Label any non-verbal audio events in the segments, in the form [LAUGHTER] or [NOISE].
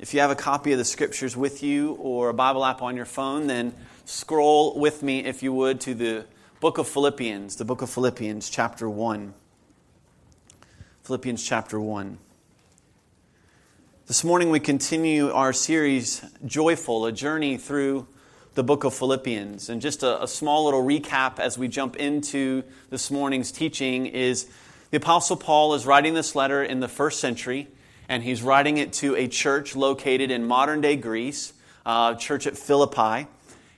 If you have a copy of the scriptures with you or a Bible app on your phone, then scroll with me, if you would, to the book of Philippians, the book of Philippians, chapter 1. Philippians chapter 1. This morning we continue our series, Joyful, a journey through the book of Philippians. And just a, a, small little recap as we jump into this morning's teaching is the Apostle Paul is writing this letter in the first century and he's writing it to a church located in modern day Greece, uh, church at Philippi.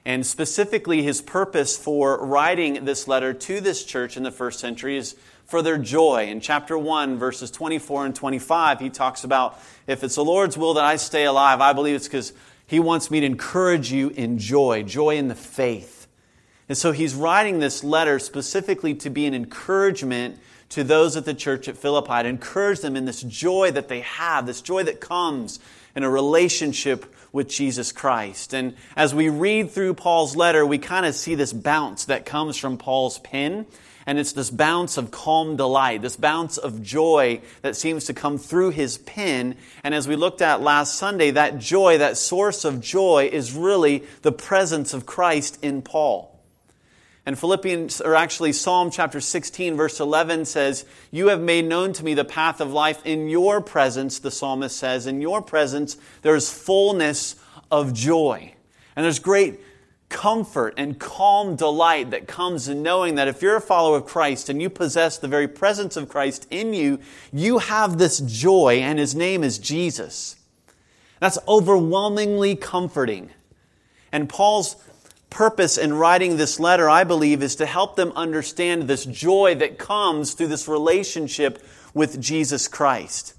And specifically, his purpose for writing this letter to this church in the first century is for their joy. In chapter 1, verses 24 and 25, he talks about if it's the Lord's will that I stay alive, I believe it's because he wants me to encourage you in joy, joy in the faith. And so he's writing this letter specifically to be an encouragement to those at the church at Philippi to encourage them in this joy that they have, this joy that comes in a relationship with Jesus Christ. And as we read through Paul's letter, we kind of see this bounce that comes from Paul's pen. And it's this bounce of calm delight, this bounce of joy that seems to come through his pen. And as we looked at last Sunday, that joy, that source of joy, is really the presence of Christ in Paul. And Philippians, or actually Psalm chapter 16, verse 11 says, You have made known to me the path of life. In your presence, the psalmist says, in your presence, there's fullness of joy. And there's great comfort and calm delight that comes in knowing that if you're a follower of Christ and you possess the very presence of Christ in you, you have this joy, and his name is Jesus. That's overwhelmingly comforting. And Paul's purpose in writing this letter, I believe, is to help them understand this joy that comes through this relationship with Jesus Christ.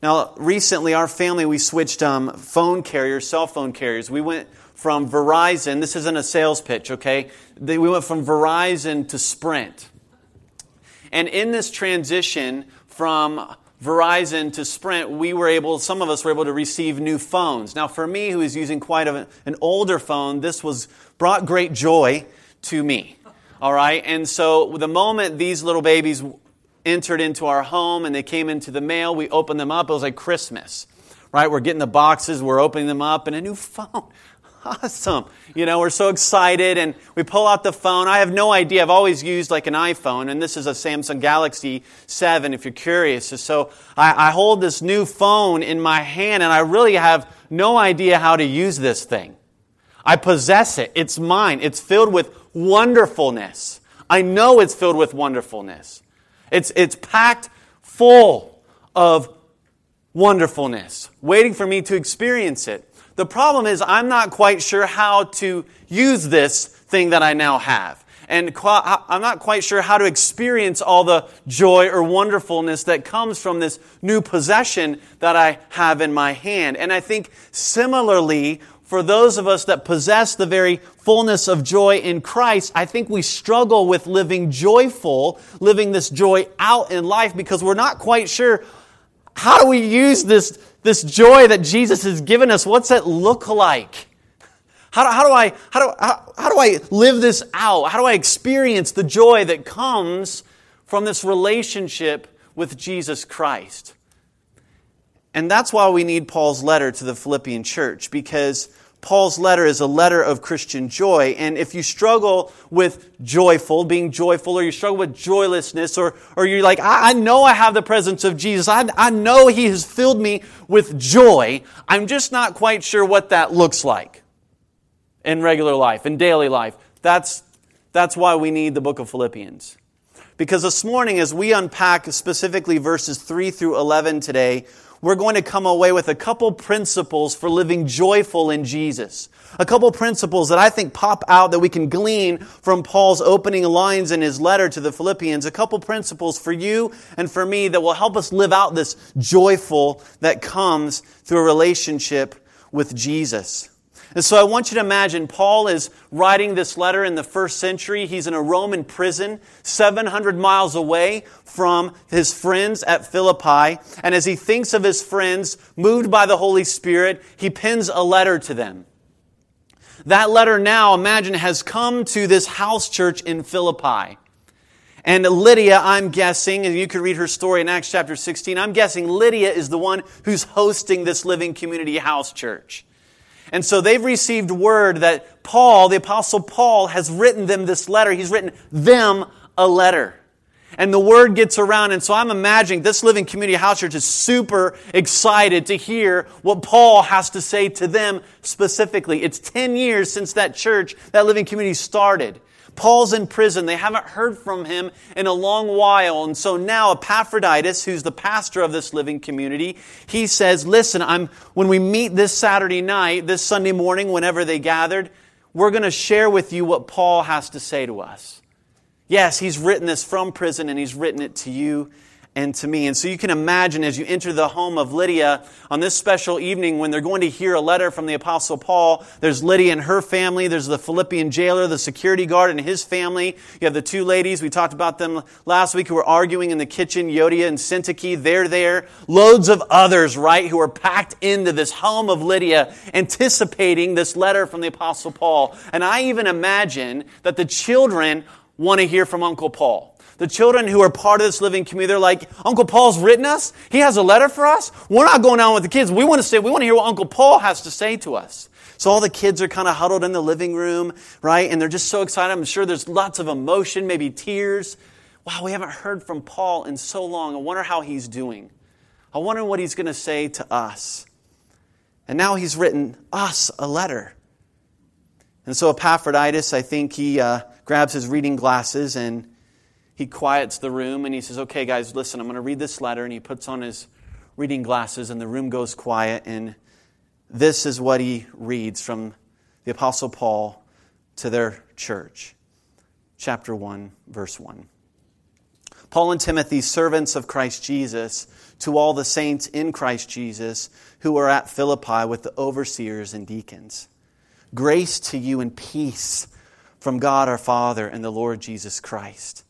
Now, recently, our family, we switched um, phone carriers, cell phone carriers. We went from Verizon, this isn't a sales pitch, okay? We went from Verizon to Sprint. And in this transition from Verizon to Sprint, we were able, some of us were able to receive new phones. Now, for me, who is using quite a, an older phone, this was brought great joy to me. All right, and so the moment these little babies entered into our home and they came into the mail, we opened them up. It was like Christmas, right? We're getting the boxes, we're opening them up, and a new phone [LAUGHS] awesome. You know, we're so excited and we pull out the phone. I have no idea. I've always used like an iPhone and this is a Samsung Galaxy 7 if you're curious. So I, I hold this new phone in my hand and I really have no idea how to use this thing. I possess it. It's mine. It's filled with wonderfulness. I know it's filled with wonderfulness. It's, it's packed full of wonderfulness, waiting for me to experience it. The problem is, I'm not quite sure how to use this thing that I now have. And I'm not quite sure how to experience all the joy or wonderfulness that comes from this new possession that I have in my hand. And I think similarly, for those of us that possess the very fullness of joy in Christ, I think we struggle with living joyful, living this joy out in life because we're not quite sure how do we use this this joy that Jesus has given us, what's it look like? How do, how do I how do, how, how do I live this out? How do I experience the joy that comes from this relationship with Jesus Christ? And that's why we need Paul's letter to the Philippian church because Paul's letter is a letter of Christian joy. And if you struggle with joyful, being joyful, or you struggle with joylessness, or, or you're like, I, I know I have the presence of Jesus, I, I know He has filled me with joy, I'm just not quite sure what that looks like in regular life, in daily life. That's, that's why we need the book of Philippians. Because this morning, as we unpack specifically verses 3 through 11 today, we're going to come away with a couple principles for living joyful in Jesus. A couple principles that I think pop out that we can glean from Paul's opening lines in his letter to the Philippians. A couple principles for you and for me that will help us live out this joyful that comes through a relationship with Jesus. And so I want you to imagine Paul is writing this letter in the first century. He's in a Roman prison, 700 miles away from his friends at Philippi. And as he thinks of his friends, moved by the Holy Spirit, he pens a letter to them. That letter now, imagine, has come to this house church in Philippi. And Lydia, I'm guessing, and you could read her story in Acts chapter 16, I'm guessing Lydia is the one who's hosting this Living Community House Church. And so they've received word that Paul, the Apostle Paul, has written them this letter. He's written them a letter. And the word gets around. And so I'm imagining this Living Community House Church is super excited to hear what Paul has to say to them specifically. It's 10 years since that church, that Living Community started. Paul's in prison. They haven't heard from him in a long while. And so now Epaphroditus, who's the pastor of this living community, he says, listen, I'm, when we meet this Saturday night, this Sunday morning, whenever they gathered, we're going to share with you what Paul has to say to us. Yes, he's written this from prison and he's written it to you and to me. And so you can imagine as you enter the home of Lydia on this special evening when they're going to hear a letter from the Apostle Paul. There's Lydia and her family. There's the Philippian jailer, the security guard and his family. You have the two ladies. We talked about them last week who were arguing in the kitchen, Euodia and Syntyche. They're there. Loads of others, right, who are packed into this home of Lydia, anticipating this letter from the Apostle Paul. And I even imagine that the children want to hear from Uncle Paul. The children who are part of this living community, they're like, Uncle Paul's written us. He has a letter for us. We're not going down with the kids. We want to say, we want to hear what Uncle Paul has to say to us. So all the kids are kind of huddled in the living room, right? And they're just so excited. I'm sure there's lots of emotion, maybe tears. Wow, we haven't heard from Paul in so long. I wonder how he's doing. I wonder what he's going to say to us. And now he's written us a letter. And so Epaphroditus, I think he uh, grabs his reading glasses and he quiets the room and he says, Okay, guys, listen, I'm going to read this letter. And he puts on his reading glasses and the room goes quiet. And this is what he reads from the Apostle Paul to their church. Chapter 1, verse 1. Paul and Timothy, servants of Christ Jesus, to all the saints in Christ Jesus who are at Philippi with the overseers and deacons. Grace to you and peace from God our Father and the Lord Jesus Christ.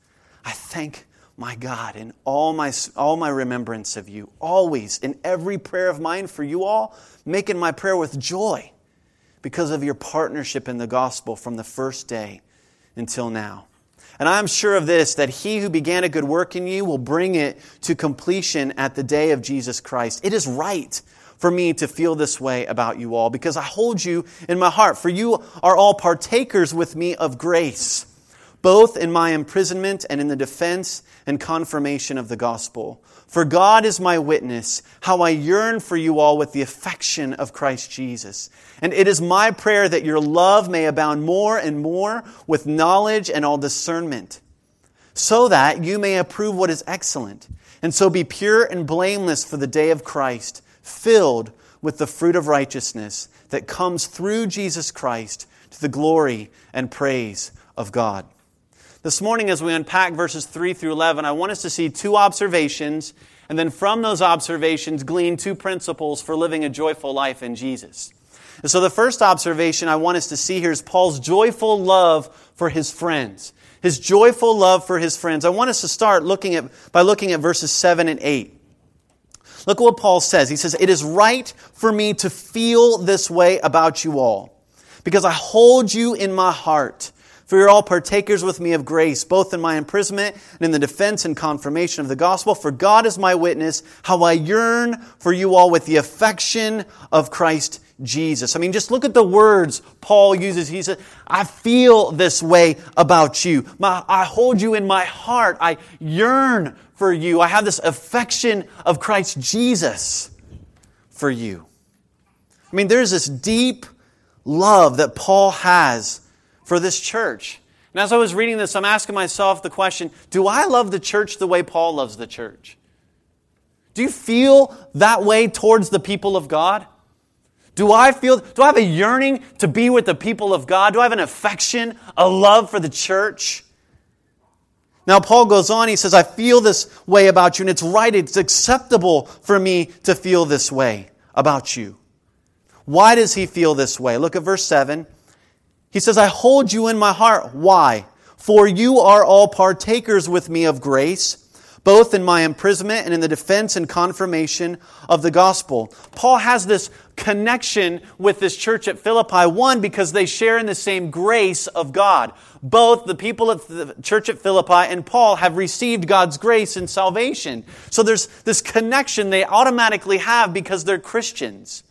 I thank my God in all my, all my remembrance of you, always in every prayer of mine for you all, making my prayer with joy because of your partnership in the gospel from the first day until now. And I'm sure of this, that he who began a good work in you will bring it to completion at the day of Jesus Christ. It is right for me to feel this way about you all because I hold you in my heart, for you are all partakers with me of grace both in my imprisonment and in the defense and confirmation of the gospel. For God is my witness, how I yearn for you all with the affection of Christ Jesus. And it is my prayer that your love may abound more and more with knowledge and all discernment, so that you may approve what is excellent, and so be pure and blameless for the day of Christ, filled with the fruit of righteousness that comes through Jesus Christ to the glory and praise of God. This morning, as we unpack verses 3 through 11, I want us to see two observations, and then from those observations, glean two principles for living a joyful life in Jesus. And so, the first observation I want us to see here is Paul's joyful love for his friends. His joyful love for his friends. I want us to start looking at, by looking at verses 7 and 8. Look at what Paul says. He says, It is right for me to feel this way about you all, because I hold you in my heart. For you're all partakers with me of grace, both in my imprisonment and in the defense and confirmation of the gospel. For God is my witness, how I yearn for you all with the affection of Christ Jesus. I mean, just look at the words Paul uses. He says, I feel this way about you. My, I hold you in my heart. I yearn for you. I have this affection of Christ Jesus for you. I mean, there's this deep love that Paul has for this church. And as I was reading this, I'm asking myself the question do I love the church the way Paul loves the church? Do you feel that way towards the people of God? Do I feel, do I have a yearning to be with the people of God? Do I have an affection, a love for the church? Now, Paul goes on, he says, I feel this way about you, and it's right, it's acceptable for me to feel this way about you. Why does he feel this way? Look at verse 7. He says, I hold you in my heart. Why? For you are all partakers with me of grace, both in my imprisonment and in the defense and confirmation of the gospel. Paul has this connection with this church at Philippi. One, because they share in the same grace of God. Both the people at the church at Philippi and Paul have received God's grace and salvation. So there's this connection they automatically have because they're Christians.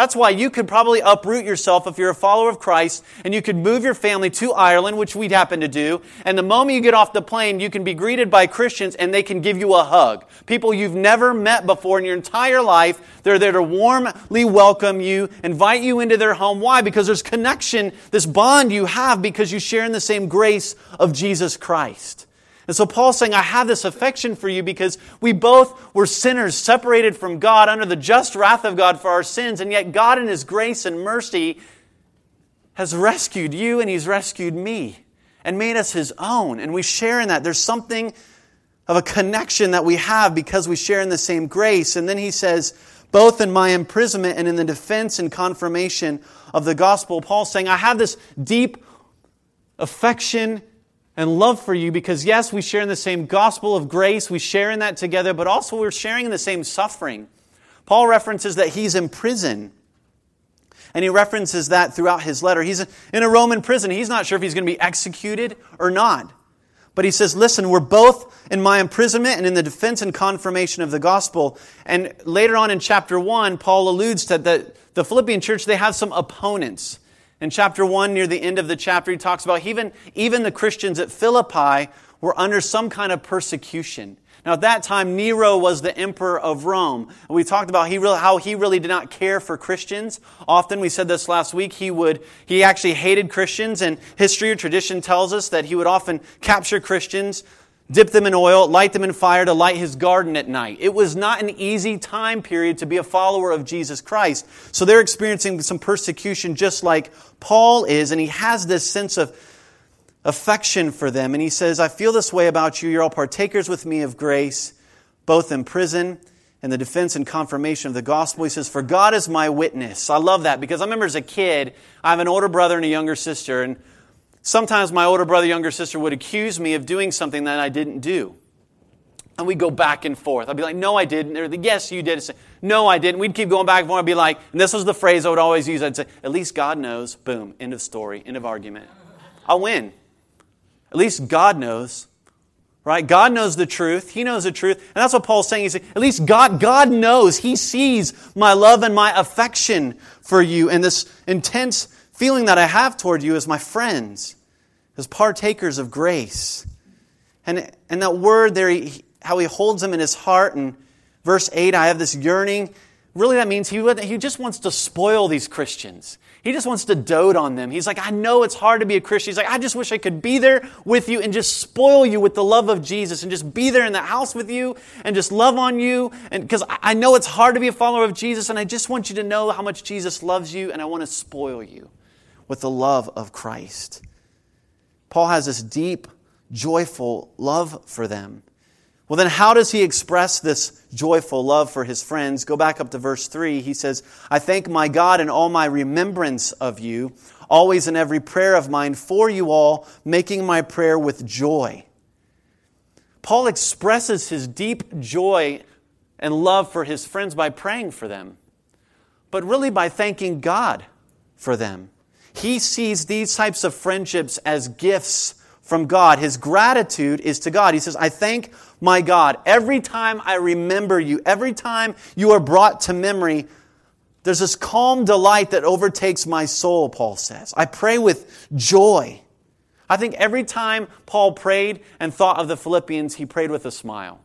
That's why you could probably uproot yourself if you're a follower of Christ and you could move your family to Ireland, which we'd happen to do. And the moment you get off the plane, you can be greeted by Christians and they can give you a hug. People you've never met before in your entire life. They're there to warmly welcome you, invite you into their home. Why? Because there's connection, this bond you have because you share in the same grace of Jesus Christ. And so Paul's saying, I have this affection for you because we both were sinners separated from God under the just wrath of God for our sins, and yet God in His grace and mercy has rescued you and He's rescued me and made us His own. And we share in that. There's something of a connection that we have because we share in the same grace. And then he says, both in my imprisonment and in the defense and confirmation of the gospel, Paul's saying, I have this deep affection and love for you because, yes, we share in the same gospel of grace, we share in that together, but also we're sharing in the same suffering. Paul references that he's in prison. And he references that throughout his letter. He's in a Roman prison. He's not sure if he's going to be executed or not. But he says, listen, we're both in my imprisonment and in the defense and confirmation of the gospel. And later on in chapter 1, Paul alludes to that the Philippian church, they have some opponents. In chapter 1, near the end of the chapter, he talks about even, even the Christians at Philippi were under some kind of persecution. Now, at that time, Nero was the emperor of Rome. And we talked about he really, how he really did not care for Christians. Often, we said this last week, he would, he actually hated Christians, and history or tradition tells us that he would often capture Christians, dip them in oil, light them in fire to light his garden at night. It was not an easy time period to be a follower of Jesus Christ. So they're experiencing some persecution just like Paul is, and he has this sense of affection for them. And he says, I feel this way about you. You're all partakers with me of grace, both in prison and the defense and confirmation of the gospel. He says, For God is my witness. I love that because I remember as a kid, I have an older brother and a younger sister, and Sometimes my older brother, younger sister would accuse me of doing something that I didn't do. And we'd go back and forth. I'd be like, no, I didn't. Or, yes, you did. Say, no, I didn't. We'd keep going back and forth. I'd be like, and this was the phrase I would always use. I'd say, at least God knows. Boom. End of story. End of argument. I'll win. At least God knows. Right? God knows the truth. He knows the truth. And that's what Paul's saying. He's saying, at least God, God knows. He sees my love and my affection for you and this intense feeling that I have toward you as my friends, as partakers of grace. And, and that word there, he, how he holds them in his heart. And verse 8, I have this yearning. Really, that means he, he just wants to spoil these Christians. He just wants to dote on them. He's like, I know it's hard to be a Christian. He's like, I just wish I could be there with you and just spoil you with the love of Jesus and just be there in the house with you and just love on you. And because I know it's hard to be a follower of Jesus and I just want you to know how much Jesus loves you and I want to spoil you with the love of Christ. Paul has this deep, joyful love for them. Well, then, how does he express this joyful love for his friends? Go back up to verse 3. He says, I thank my God in all my remembrance of you, always in every prayer of mine for you all, making my prayer with joy. Paul expresses his deep joy and love for his friends by praying for them, but really by thanking God for them. He sees these types of friendships as gifts from God. His gratitude is to God. He says, I thank my God. Every time I remember you, every time you are brought to memory, there's this calm delight that overtakes my soul, Paul says. I pray with joy. I think every time Paul prayed and thought of the Philippians, he prayed with a smile.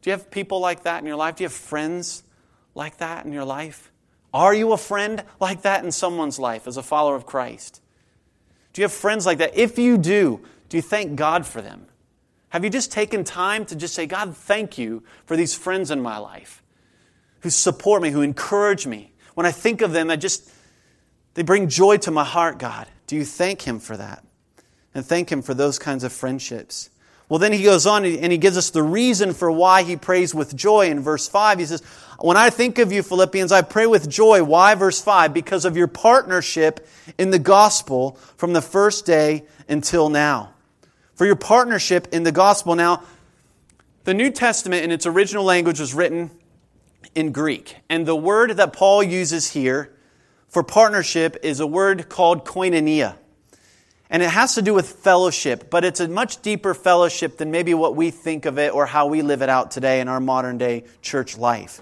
Do you have people like that in your life? Do you have friends like that in your life? Are you a friend like that in someone's life as a follower of Christ? Do you have friends like that? If you do, do you thank God for them? Have you just taken time to just say, God, thank you for these friends in my life who support me, who encourage me? When I think of them, I just, they bring joy to my heart, God. Do you thank Him for that? And thank Him for those kinds of friendships. Well, then he goes on and he gives us the reason for why he prays with joy in verse 5. He says, When I think of you, Philippians, I pray with joy. Why? Verse 5 Because of your partnership in the gospel from the first day until now. For your partnership in the gospel. Now, The New Testament in its original language was written in Greek. And the word that Paul uses here for partnership is a word called koinonia. And it has to do with fellowship, but it's a much deeper fellowship than maybe what we think of it or how we live it out today in our modern day church life.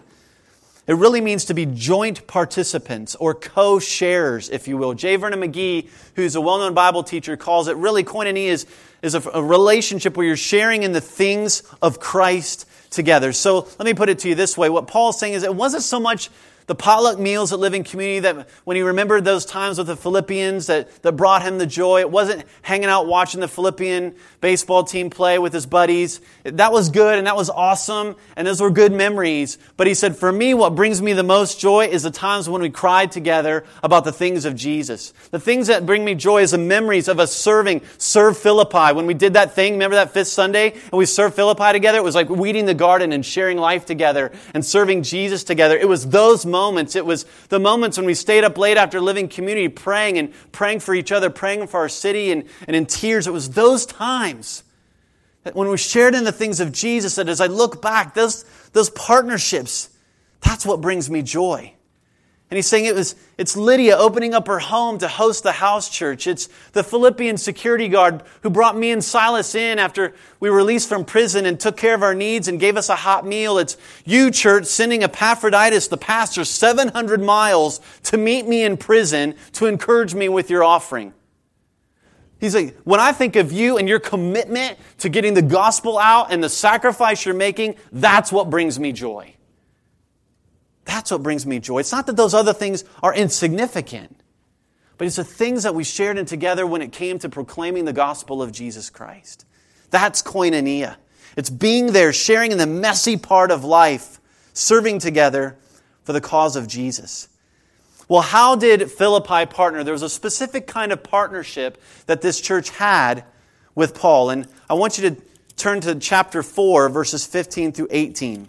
It really means to be joint participants or co sharers, if you will. J. Vernon McGee, who's a well known Bible teacher, calls it really koinonia is, is a, a relationship where you're sharing in the things of Christ together. So let me put it to you this way. What Paul's saying is it wasn't so much the potluck meals at Living Community that when he remembered those times with the Philippians that, that brought him the joy, it wasn't hanging out watching the Philippian baseball team play with his buddies. That was good and that was awesome and those were good memories. But he said, for me, what brings me the most joy is the times when we cried together about the things of Jesus. The things that bring me joy is the memories of us serving, serve Philippi. When we did that thing, remember that fifth Sunday and we served Philippi together? It was like weeding the garden and sharing life together and serving Jesus together. It was those moments moments. It was the moments when we stayed up late after living community praying and praying for each other, praying for our city and, and in tears. It was those times that when we shared in the things of Jesus, that as I look back, those, those partnerships, that's what brings me joy. And he's saying it was, it's Lydia opening up her home to host the house church. It's the Philippian security guard who brought me and Silas in after we were released from prison and took care of our needs and gave us a hot meal. It's you, church, sending Epaphroditus, the pastor, 700 miles to meet me in prison to encourage me with your offering. He's like, when I think of you and your commitment to getting the gospel out and the sacrifice you're making, that's what brings me joy. That's what brings me joy. It's not that those other things are insignificant, but it's the things that we shared in together when it came to proclaiming the gospel of Jesus Christ. That's koinonia. It's being there, sharing in the messy part of life, serving together for the cause of Jesus. Well, how did Philippi partner? There was a specific kind of partnership that this church had with Paul. And I want you to turn to chapter 4, verses 15 through 18.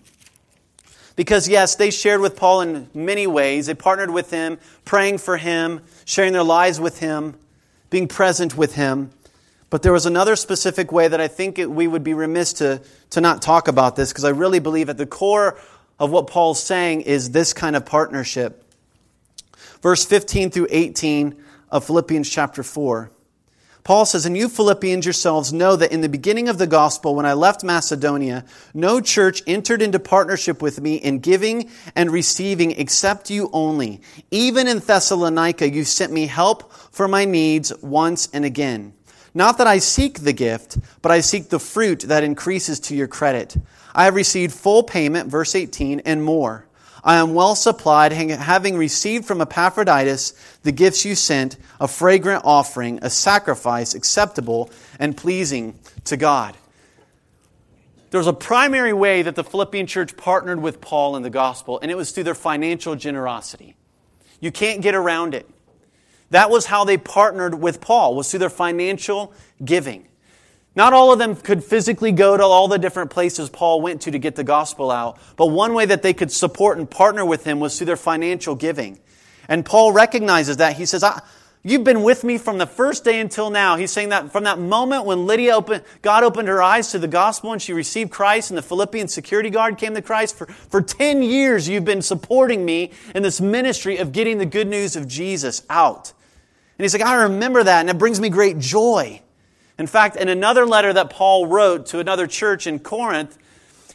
Because, yes, they shared with Paul in many ways. They partnered with him, praying for him, sharing their lives with him, being present with him. But there was another specific way that I think it, we would be remiss to, to not talk about this, because I really believe at the core of what Paul's saying is this kind of partnership. Verse 15 through 18 of Philippians chapter 4. Paul says, And you Philippians yourselves know that in the beginning of the gospel, when I left Macedonia, no church entered into partnership with me in giving and receiving except you only. Even in Thessalonica, you sent me help for my needs once and again. Not that I seek the gift, but I seek the fruit that increases to your credit. I have received full payment, verse 18, and more. I am well supplied, having received from Epaphroditus the gifts you sent, a fragrant offering, a sacrifice acceptable and pleasing to God. There's a primary way that the Philippian church partnered with Paul in the gospel, and it was through their financial generosity. You can't get around it. That was how they partnered with Paul, was through their financial giving. Not all of them could physically go to all the different places Paul went to to get the gospel out, but one way that they could support and partner with him was through their financial giving. And Paul recognizes that. He says, You've been with me from the first day until now. He's saying that from that moment when Lydia opened, God opened her eyes to the gospel and she received Christ and the Philippian security guard came to Christ. For, for 10 years, you've been supporting me in this ministry of getting the good news of Jesus out. And he's like, I remember that and it brings me great joy. In fact, in another letter that Paul wrote to another church in Corinth,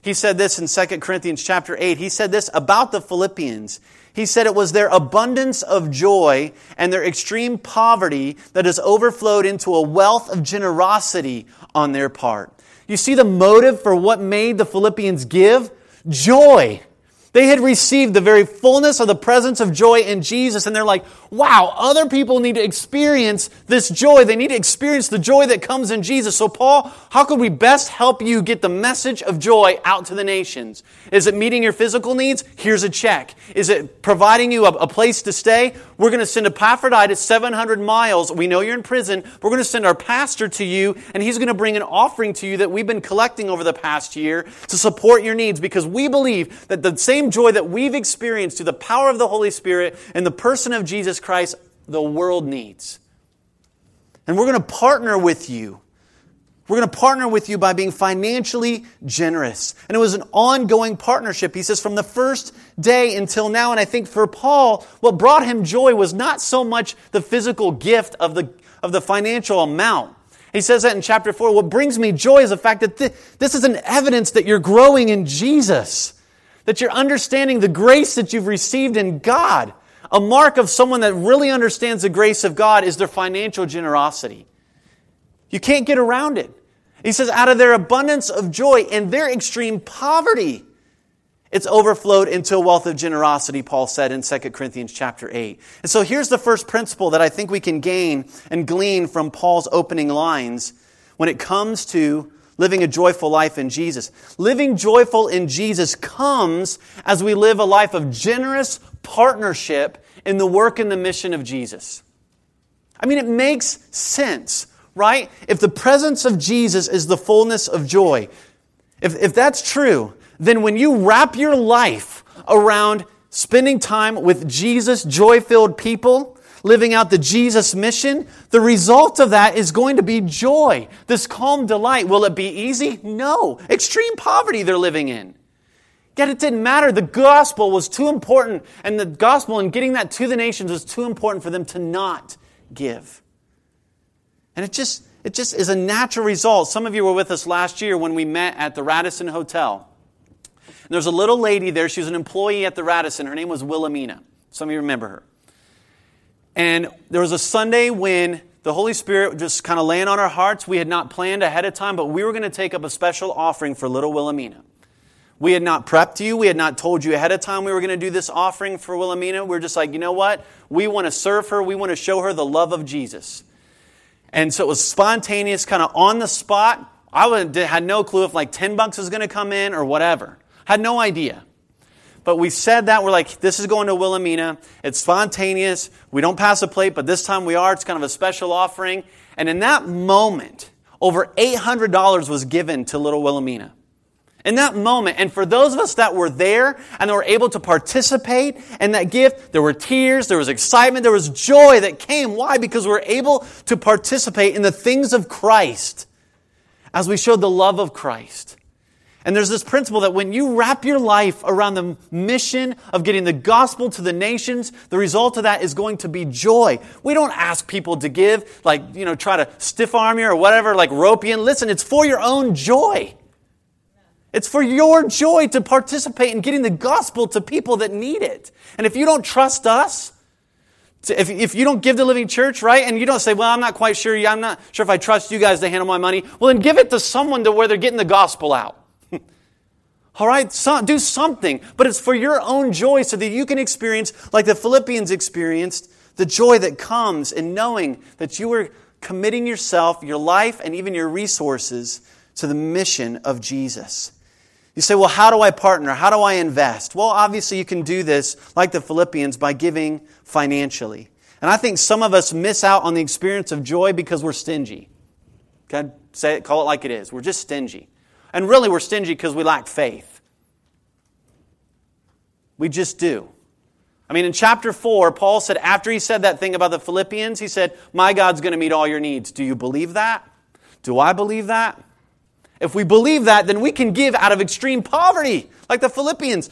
he said this in 2 Corinthians chapter 8. He said this about the Philippians. He said it was their abundance of joy and their extreme poverty that has overflowed into a wealth of generosity on their part. You see the motive for what made the Philippians give? Joy. They had received the very fullness of the presence of joy in Jesus, and they're like, wow, other people need to experience this joy. They need to experience the joy that comes in Jesus. So, Paul, how could we best help you get the message of joy out to the nations? Is it meeting your physical needs? Here's a check. Is it providing you a, a place to stay? We're going to send Epaphroditus 700 miles. We know you're in prison. We're going to send our pastor to you, and he's going to bring an offering to you that we've been collecting over the past year to support your needs because we believe that the same joy that we've experienced through the power of the Holy Spirit and the person of Jesus Christ, the world needs. And we're going to partner with you We're going to partner with you by being financially generous. And it was an ongoing partnership, he says, from the first day until now. And I think for Paul, what brought him joy was not so much the physical gift of the, of the financial amount. He says that in chapter 4. What brings me joy is the fact that th- this is an evidence that you're growing in Jesus, that you're understanding the grace that you've received in God. A mark of someone that really understands the grace of God is their financial generosity. You can't get around it. He says, out of their abundance of joy and their extreme poverty, it's overflowed into a wealth of generosity, Paul said in 2 Corinthians chapter 8. And so here's the first principle that I think we can gain and glean from Paul's opening lines when it comes to living a joyful life in Jesus. Living joyful in Jesus comes as we live a life of generous partnership in the work and the mission of Jesus. I mean, it makes sense right? If the presence of Jesus is the fullness of joy, if, if that's true, then when you wrap your life around spending time with Jesus, joy filled people, living out the Jesus mission, the result of that is going to be joy, this calm delight. Will it be easy? No. Extreme poverty they're living in. Yet it didn't matter. The gospel was too important, and the gospel and getting that to the nations was too important for them to not give. And it just, it just is a natural result. Some of you were with us last year when we met at the Radisson Hotel. And there was a little lady there. She was an employee at the Radisson. Her name was Wilhelmina. Some of you remember her. And there was a Sunday when the Holy Spirit just kind of laying on our hearts. We had not planned ahead of time, but we were going to take up a special offering for little Wilhelmina. We had not prepped you. We had not told you ahead of time we were going to do this offering for Wilhelmina. We we're just like, you know what? We want to serve her. We want to show her the love of Jesus. And so it was spontaneous, kind of on the spot. I had no clue if like 10 bucks was going to come in or whatever. Had no idea. But we said that. We're like, this is going to Wilhelmina. It's spontaneous. We don't pass a plate, but this time we are. It's kind of a special offering. And in that moment, over $800 was given to little Wilhelmina in that moment. And for those of us that were there and that were able to participate in that gift, there were tears, there was excitement, there was joy that came. Why? Because we were able to participate in the things of Christ as we showed the love of Christ. And there's this principle that when you wrap your life around the mission of getting the gospel to the nations, the result of that is going to be joy. We don't ask people to give, like, you know, try to stiff arm you or whatever, like rope you in. Listen, it's for your own joy. It's for your joy to participate in getting the gospel to people that need it. And if you don't trust us, if, if you don't give the living church, right, and you don't say, well, I'm not quite sure, I'm not sure if I trust you guys to handle my money, well, then give it to someone to where they're getting the gospel out. [LAUGHS] All right, so, do something, but it's for your own joy so that you can experience, like the Philippians experienced, the joy that comes in knowing that you are committing yourself, your life, and even your resources to the mission of Jesus. You say, well, how do I partner? How do I invest? Well, obviously, you can do this, like the Philippians, by giving financially. And I think some of us miss out on the experience of joy because we're stingy. Okay? Say it, call it like it is. We're just stingy. And really, we're stingy because we lack faith. We just do. I mean, in chapter 4, Paul said, after he said that thing about the Philippians, he said, My God's going to meet all your needs. Do you believe that? Do I believe that? If we believe that, then we can give out of extreme poverty, like the Philippians.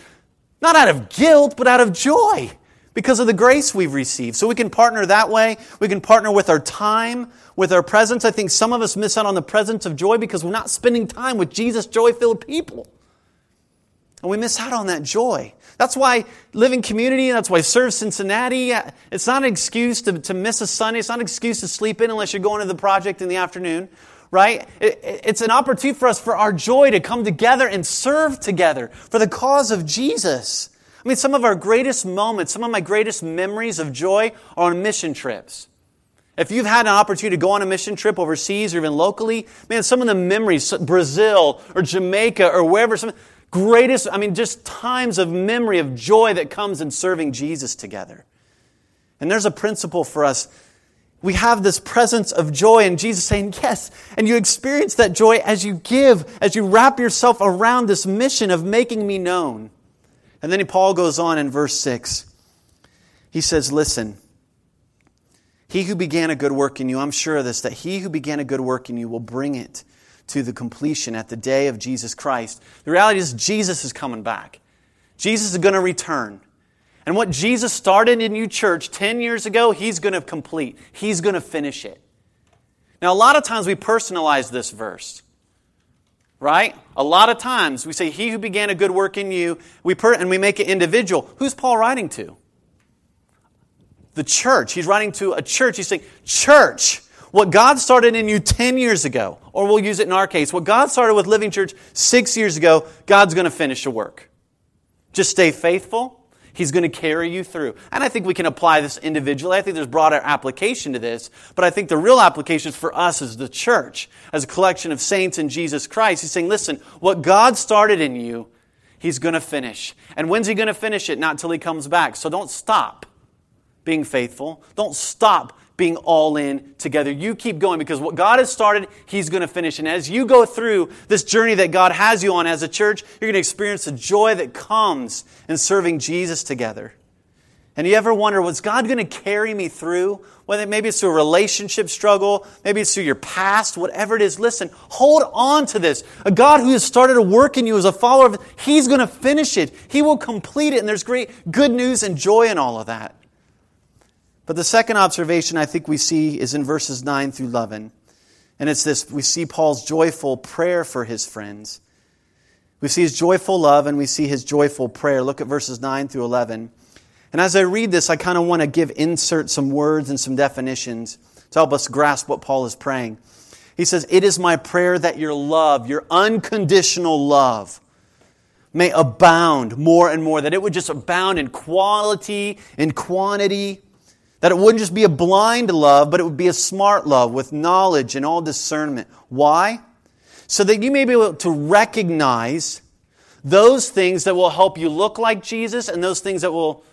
Not out of guilt, but out of joy because of the grace we've received. So we can partner that way. We can partner with our time, with our presence. I think some of us miss out on the presence of joy because we're not spending time with Jesus joy filled people. And we miss out on that joy. That's why living community, that's why serve Cincinnati. It's not an excuse to, to miss a Sunday. It's not an excuse to sleep in unless you're going to the project in the afternoon right? It's an opportunity for us for our joy to come together and serve together for the cause of Jesus. I mean, some of our greatest moments, some of my greatest memories of joy are on mission trips. If you've had an opportunity to go on a mission trip overseas or even locally, man, some of the memories, Brazil or Jamaica or wherever, some greatest, I mean, just times of memory of joy that comes in serving Jesus together. And there's a principle for us we have this presence of joy and Jesus saying, yes. And you experience that joy as you give, as you wrap yourself around this mission of making me known. And then Paul goes on in verse 6. He says, listen, he who began a good work in you, I'm sure of this, that he who began a good work in you will bring it to the completion at the day of Jesus Christ. The reality is, Jesus is coming back. Jesus is going to return. And what Jesus started in you church 10 years ago, he's going to complete. He's going to finish it. Now, a lot of times we personalize this verse, right? A lot of times we say, He who began a good work in you, we per- and we make it individual. Who's Paul writing to? The church. He's writing to a church. He's saying, Church, what God started in you 10 years ago, or we'll use it in our case, what God started with Living Church six years ago, God's going to finish the work. Just stay faithful. He's going to carry you through. And I think we can apply this individually. I think there's broader application to this, but I think the real application is for us as the church, as a collection of saints in Jesus Christ. He's saying, listen, what God started in you, He's going to finish. And when's He going to finish it? Not until He comes back. So don't stop being faithful. Don't stop being all in together. You keep going because what God has started, He's going to finish. And as you go through this journey that God has you on as a church, you're going to experience the joy that comes in serving Jesus together. And you ever wonder, was God going to carry me through? Whether maybe it's through a relationship struggle, maybe it's through your past, whatever it is. Listen, hold on to this. A God who has started a work in you as a follower of, He's going to finish it. He will complete it. And there's great good news and joy in all of that. But the second observation I think we see is in verses 9 through 11. And it's this we see Paul's joyful prayer for his friends. We see his joyful love and we see his joyful prayer. Look at verses 9 through 11. And as I read this, I kind of want to give insert some words and some definitions to help us grasp what Paul is praying. He says, It is my prayer that your love, your unconditional love, may abound more and more, that it would just abound in quality, in quantity, that it wouldn't just be a blind love, but it would be a smart love with knowledge and all discernment. Why? So that you may be able to recognize those things that will help you look like Jesus and those things that will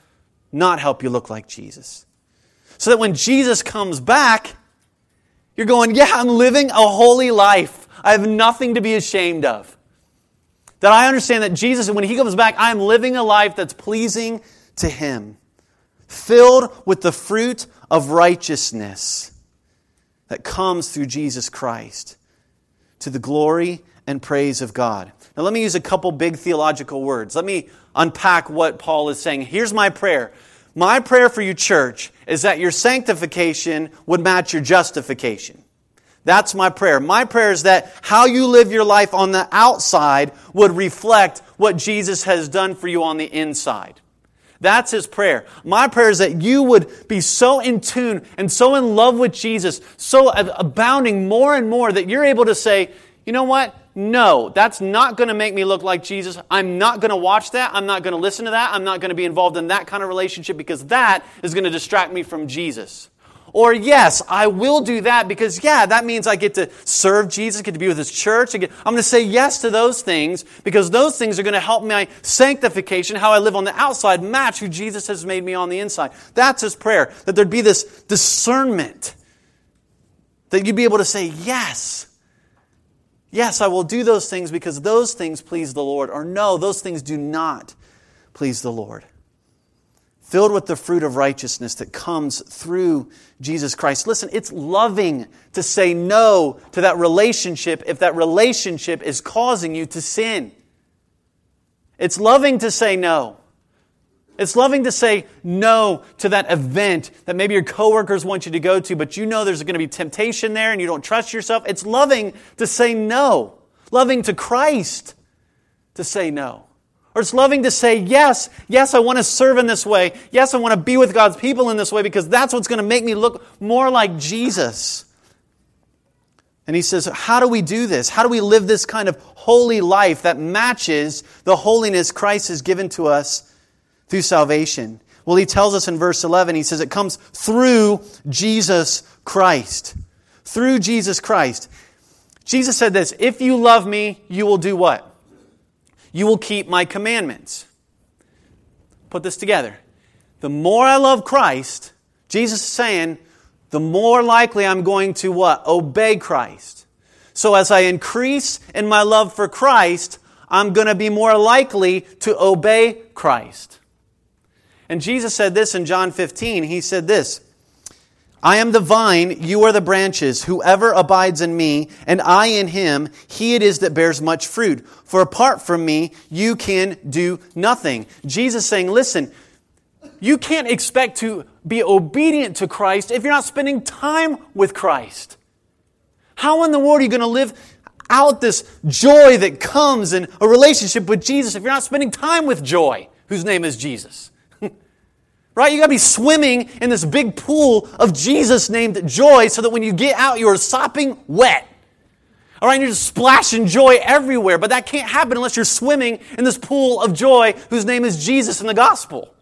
not help you look like Jesus. So that when Jesus comes back, you're going, yeah, I'm living a holy life. I have nothing to be ashamed of. That I understand that Jesus, when He comes back, I'm living a life that's pleasing to Him filled with the fruit of righteousness that comes through Jesus Christ to the glory and praise of God. Now, let me use a couple big theological words. Let me unpack what Paul is saying. Here's my prayer. My prayer for you, church, is that your sanctification would match your justification. That's my prayer. My prayer is that how you live your life on the outside would reflect what Jesus has done for you on the inside. That's his prayer. My prayer is that you would be so in tune and so in love with Jesus, so abounding more and more that you're able to say, you know what? No, that's not going to make me look like Jesus. I'm not going to watch that. I'm not going to listen to that. I'm not going to be involved in that kind of relationship because that is going to distract me from Jesus. Or yes, I will do that because yeah, that means I get to serve Jesus, get to be with His church. I'm going to say yes to those things because those things are going to help my sanctification, how I live on the outside, match who Jesus has made me on the inside. That's His prayer. That there'd be this discernment. That you'd be able to say yes. Yes, I will do those things because those things please the Lord. Or no, those things do not please the Lord filled with the fruit of righteousness that comes through Jesus Christ. Listen, it's loving to say no to that relationship if that relationship is causing you to sin. It's loving to say no. It's loving to say no to that event that maybe your coworkers want you to go to, but you know there's going to be temptation there and you don't trust yourself. It's loving to say no. Loving to Christ to say no. Or it's loving to say, yes, yes, I want to serve in this way. Yes, I want to be with God's people in this way because that's what's going to make me look more like Jesus. And he says, How do we do this? How do we live this kind of holy life that matches the holiness Christ has given to us through salvation? Well, he tells us in verse 11, he says, It comes through Jesus Christ. Through Jesus Christ. Jesus said this If you love me, you will do what? You will keep my commandments. Put this together. The more I love Christ, Jesus is saying, the more likely I'm going to what? Obey Christ. So as I increase in my love for Christ, I'm going to be more likely to obey Christ. And Jesus said this in John 15. He said this I am the vine, you are the branches. Whoever abides in me, and I in him, he it is that bears much fruit. For apart from me, you can do nothing. Jesus saying, listen, you can't expect to be obedient to Christ if you're not spending time with Christ. How in the world are you going to live out this joy that comes in a relationship with Jesus if you're not spending time with joy, whose name is Jesus? Right? You got to be swimming in this big pool of Jesus named joy so that when you get out, you're sopping wet. All right, and you're just splashing joy everywhere. But that can't happen unless you're swimming in this pool of joy whose name is Jesus in the gospel.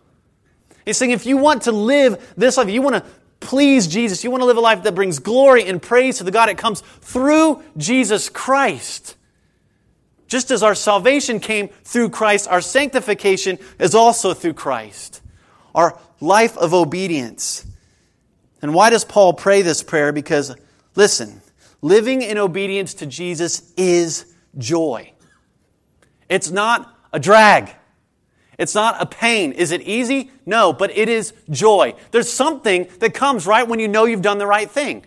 He's saying if you want to live this life, you want to please Jesus, you want to live a life that brings glory and praise to the God, it comes through Jesus Christ. Just as our salvation came through Christ, our sanctification is also through Christ our life of obedience. And why does Paul pray this prayer? Because, listen, living in obedience to Jesus is joy. It's not a drag. It's not a pain. Is it easy? No, but it is joy. There's something that comes right when you know you've done the right thing.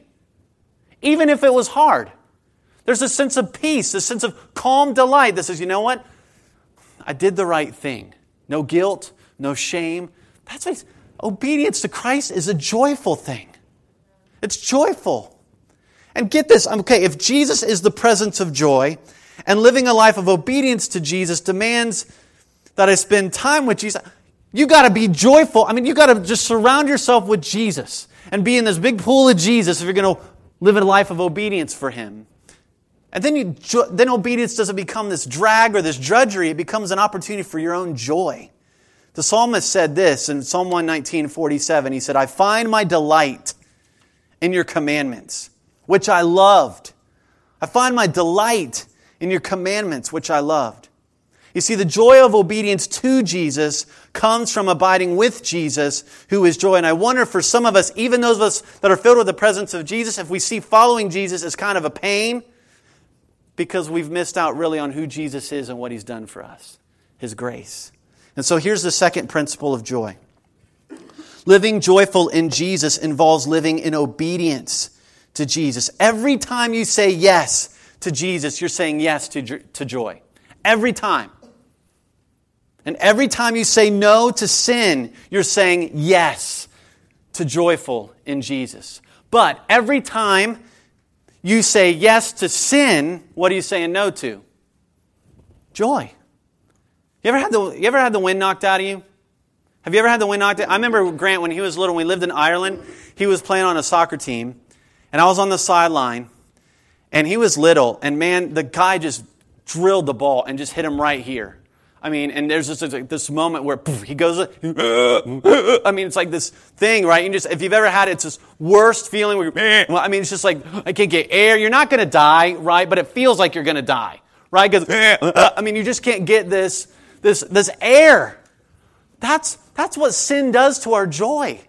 Even if it was hard. There's a sense of peace, a sense of calm delight that says, you know what? I did the right thing. No guilt, no shame, that's why obedience to Christ is a joyful thing. It's joyful. And get this, um, okay, if Jesus is the presence of joy, and living a life of obedience to Jesus demands that I spend time with Jesus, you got to be joyful. I mean, you got to just surround yourself with Jesus and be in this big pool of Jesus if you're going to live a life of obedience for Him. And then, you, then obedience doesn't become this drag or this drudgery, it becomes an opportunity for your own joy. The psalmist said this in Psalm 119, 47. He said, I find my delight in your commandments, which I loved. I find my delight in your commandments, which I loved. You see, the joy of obedience to Jesus comes from abiding with Jesus, who is joy. And I wonder for some of us, even those of us that are filled with the presence of Jesus, if we see following Jesus as kind of a pain, because we've missed out really on who Jesus is and what he's done for us, his grace. And so here's the second principle of joy. Living joyful in Jesus involves living in obedience to Jesus. Every time you say yes to Jesus, you're saying yes to, to joy. Every time. And every time you say no to sin, you're saying yes to joyful in Jesus. But every time you say yes to sin, what are you saying no to? Joy. You ever had the, you ever had the wind knocked out of you? Have you ever had the wind knocked out? I remember Grant when he was little, when we lived in Ireland, he was playing on a soccer team, and I was on the sideline, and he was little, and man, the guy just drilled the ball and just hit him right here. I mean, and there's just like this moment where poof, he goes, [LAUGHS] I mean, it's like this thing, right? You just, if you've ever had it, it's this worst feeling where well, [LAUGHS] I mean, it's just like, I can't get air. You're not going to die, right? But it feels like you're going to die, right? Because, [LAUGHS] I mean, you just can't get this this, this air. That's, that's what sin does to our joy.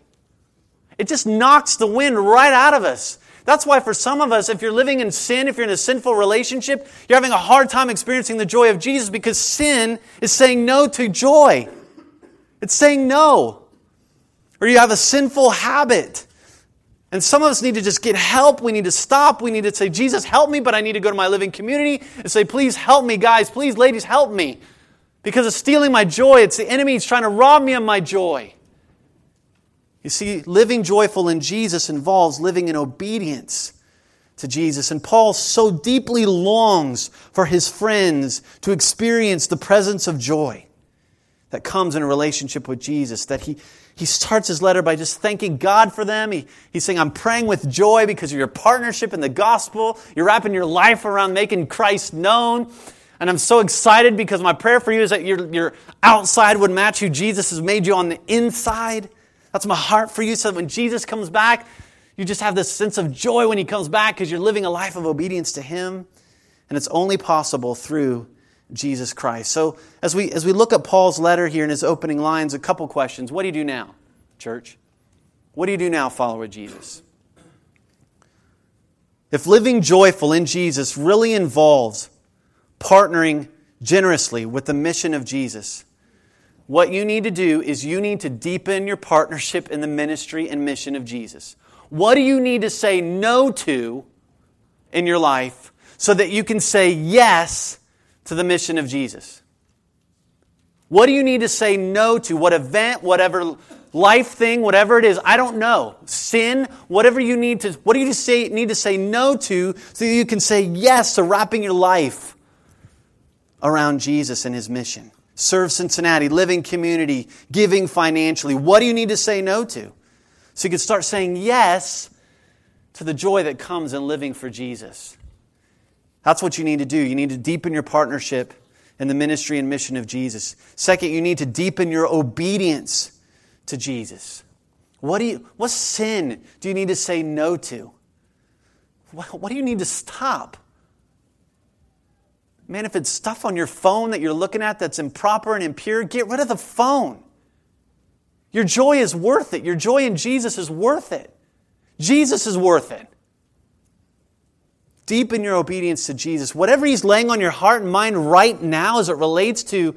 It just knocks the wind right out of us. That's why, for some of us, if you're living in sin, if you're in a sinful relationship, you're having a hard time experiencing the joy of Jesus because sin is saying no to joy. It's saying no. Or you have a sinful habit. And some of us need to just get help. We need to stop. We need to say, Jesus, help me, but I need to go to my living community and say, please help me, guys. Please, ladies, help me because it's stealing my joy. It's the enemy He's trying to rob me of my joy. You see, living joyful in Jesus involves living in obedience to Jesus. And Paul so deeply longs for his friends to experience the presence of joy that comes in a relationship with Jesus that he, he starts his letter by just thanking God for them. He, he's saying, I'm praying with joy because of your partnership in the gospel. You're wrapping your life around making Christ known. And I'm so excited because my prayer for you is that your, your outside would match who Jesus has made you on the inside. That's my heart for you so that when Jesus comes back, you just have this sense of joy when he comes back because you're living a life of obedience to him. And it's only possible through Jesus Christ. So as we, as we look at Paul's letter here in his opening lines, a couple questions. What do you do now, church? What do you do now, follower of Jesus? If living joyful in Jesus really involves partnering generously with the mission of Jesus. What you need to do is you need to deepen your partnership in the ministry and mission of Jesus. What do you need to say no to in your life so that you can say yes to the mission of Jesus? What do you need to say no to? What event, whatever life thing, whatever it is, I don't know. Sin, whatever you need to, what do you say, need to say no to so you can say yes to wrapping your life around Jesus and his mission? Serve Cincinnati, living community, giving financially. What do you need to say no to? So you can start saying yes to the joy that comes in living for Jesus. That's what you need to do. You need to deepen your partnership in the ministry and mission of Jesus. Second, you need to deepen your obedience to Jesus. What, do you, what sin do you need to say no to? What, what do you need to stop? Man, if it's stuff on your phone that you're looking at that's improper and impure, get rid of the phone. Your joy is worth it. Your joy in Jesus is worth it. Jesus is worth it. Deepen your obedience to Jesus. Whatever He's laying on your heart and mind right now as it relates to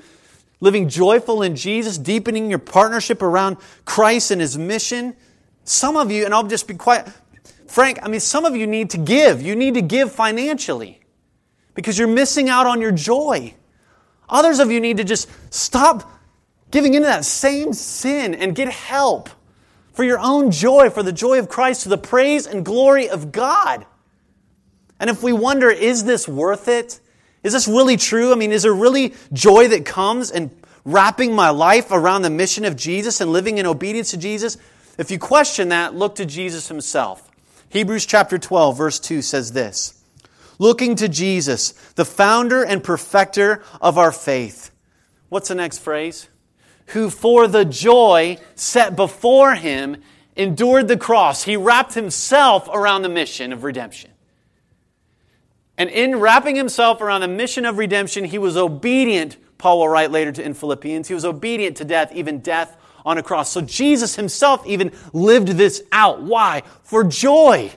living joyful in Jesus, deepening your partnership around Christ and His mission. Some of you, and I'll just be quiet, Frank, I mean, some of you need to give. You need to give financially because you're missing out on your joy. Others of you need to just stop giving into that same sin and get help for your own joy, for the joy of Christ, to the praise and glory of God. And if we wonder, is this worth it? Is this really true? I mean, is there really joy that comes in wrapping my life around the mission of Jesus and living in obedience to Jesus? If you question that, look to Jesus himself. Hebrews chapter 12, verse 2 says this Looking to Jesus, the founder and perfecter of our faith. What's the next phrase? Who for the joy set before him endured the cross. He wrapped himself around the mission of redemption. And in wrapping himself around the mission of redemption, he was obedient, Paul will write later to in Philippians. He was obedient to death, even death on a cross. So Jesus himself even lived this out. Why? For joy.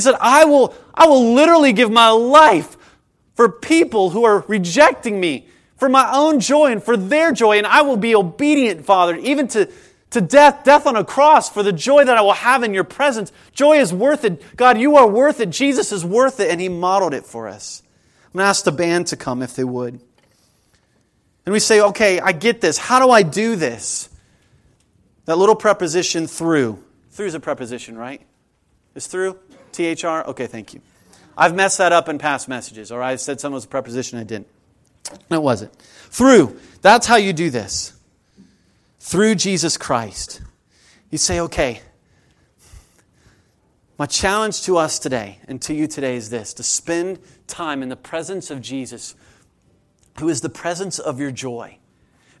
He said, I will, I will literally give my life for people who are rejecting me, for my own joy and for their joy, and I will be obedient, Father, even to to death, death on a cross for the joy that I will have in your presence. Joy is worth it. God, you are worth it. Jesus is worth it, and He modeled it for us. I'm going to ask the band to come if they would. And we say, okay, I get this. How do I do this? That little preposition through. Through is a preposition, right? Is through? T H R? Okay, thank you. I've messed that up in past messages, or I said something was a preposition I didn't. It wasn't. Through. That's how you do this through Jesus Christ. You say, okay, my challenge to us today and to you today is this to spend time in the presence of Jesus, who is the presence of your joy.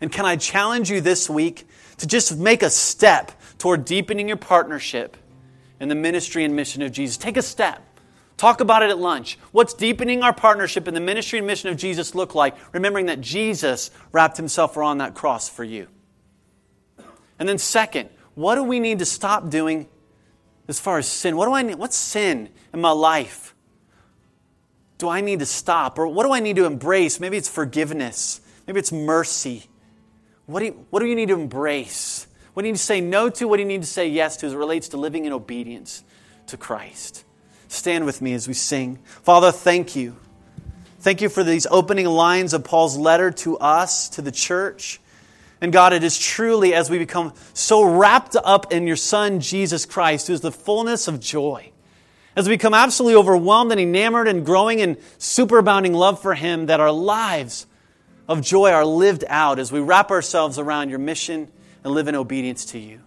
And can I challenge you this week to just make a step toward deepening your partnership in the ministry and mission of Jesus? Take a step. Talk about it at lunch. What's deepening our partnership in the ministry and mission of Jesus look like? Remembering that Jesus wrapped himself around that cross for you. And then, second, what do we need to stop doing as far as sin? What do I need? What's sin in my life? Do I need to stop? Or what do I need to embrace? Maybe it's forgiveness. Maybe it's mercy. What do you, what do you need to embrace? What do you need to say no to? What do you need to say yes to as it relates to living in obedience to Christ? Stand with me as we sing. Father, thank you. Thank you for these opening lines of Paul's letter to us, to the church. And God, it is truly as we become so wrapped up in your Son, Jesus Christ, who is the fullness of joy, as we become absolutely overwhelmed and enamored and growing in superabounding love for Him, that our lives of joy are lived out as we wrap ourselves around your mission and live in obedience to you.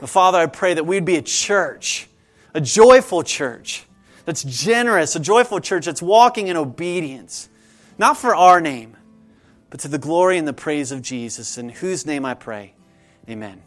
But Father, I pray that we'd be a church, a joyful church that's generous, a joyful church that's walking in obedience, not for our name but to the glory and the praise of Jesus, in whose name I pray. Amen.